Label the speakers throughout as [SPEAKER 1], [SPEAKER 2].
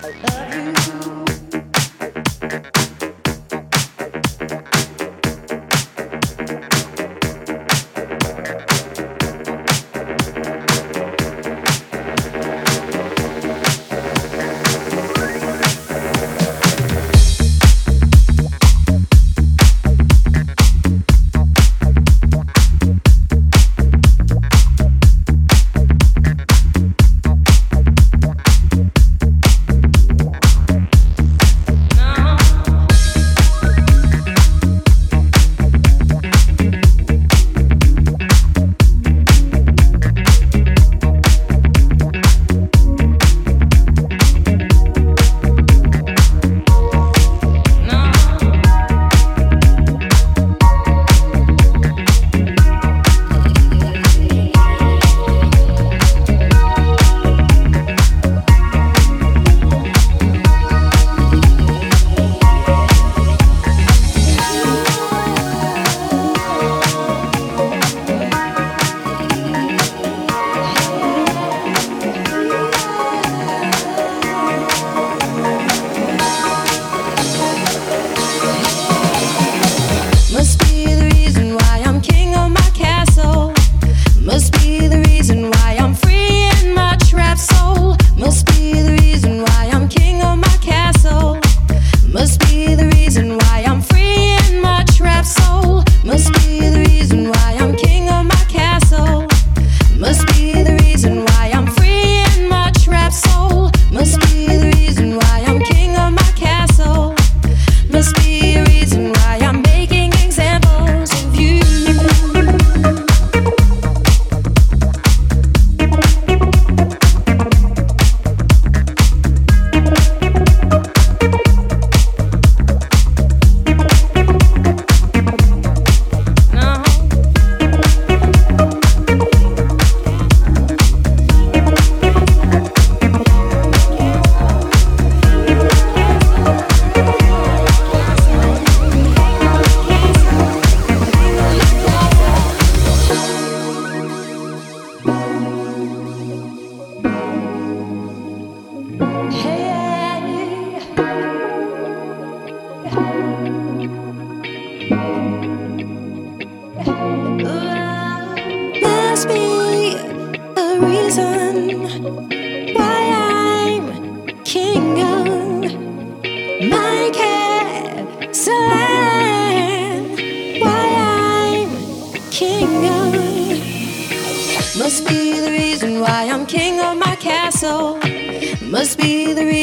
[SPEAKER 1] I love you. Uh,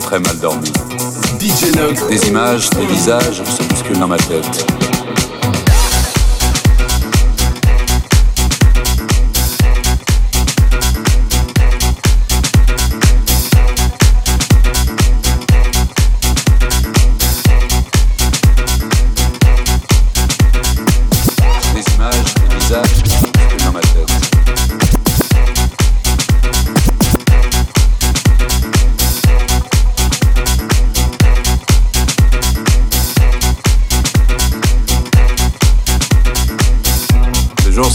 [SPEAKER 2] très mal dormi. Des images, des visages se bousculent dans ma tête.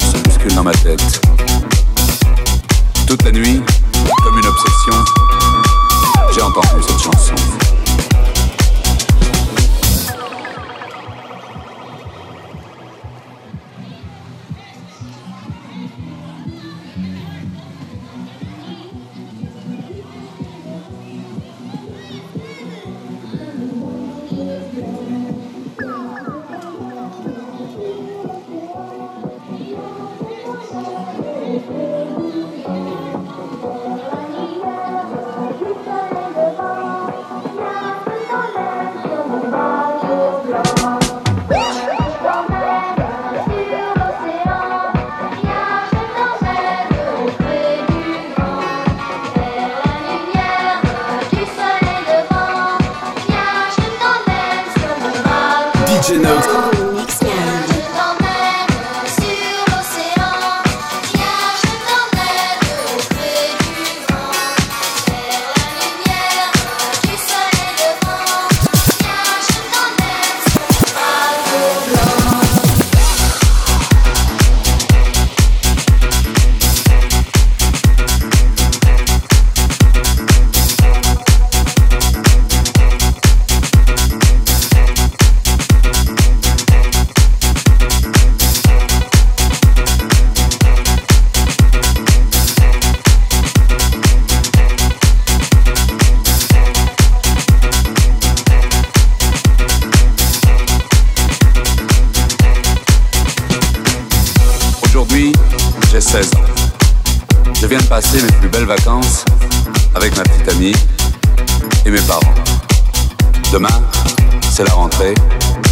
[SPEAKER 2] Se bouscule dans ma tête. Toute la nuit, comme une obsession, j'ai entendu cette chanson.
[SPEAKER 3] We dance by the moonlight. Can't you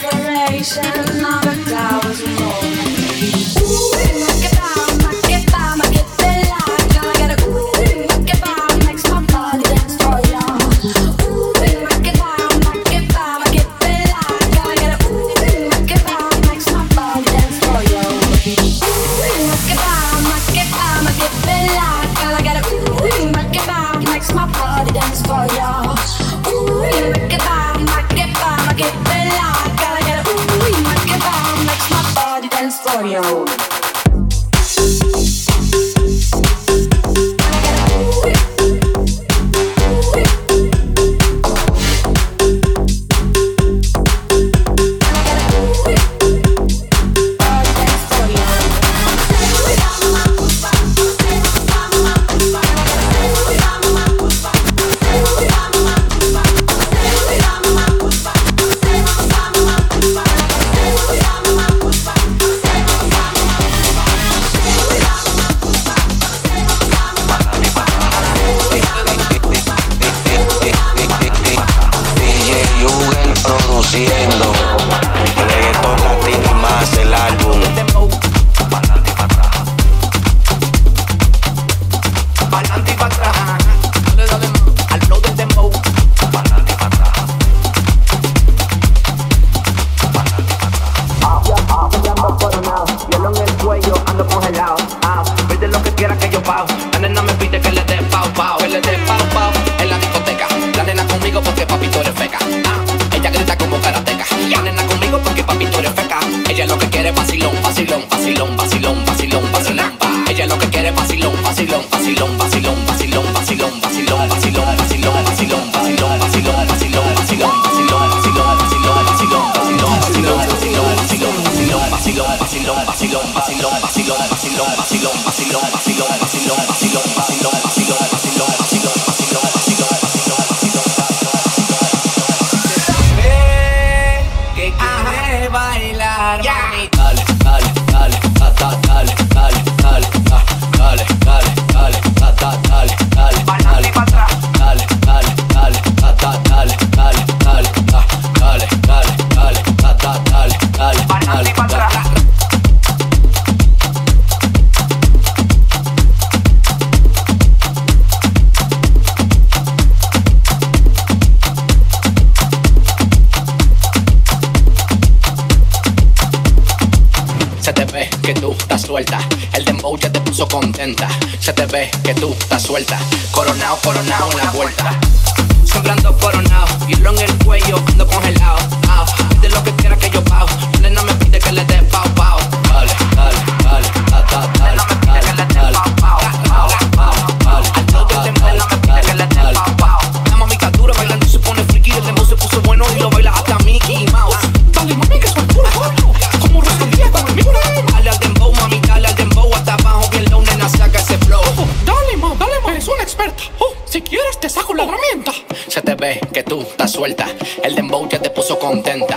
[SPEAKER 1] separation,
[SPEAKER 4] not a thousand more. suelta. está suelta.
[SPEAKER 5] El dembow ya
[SPEAKER 6] te puso contenta.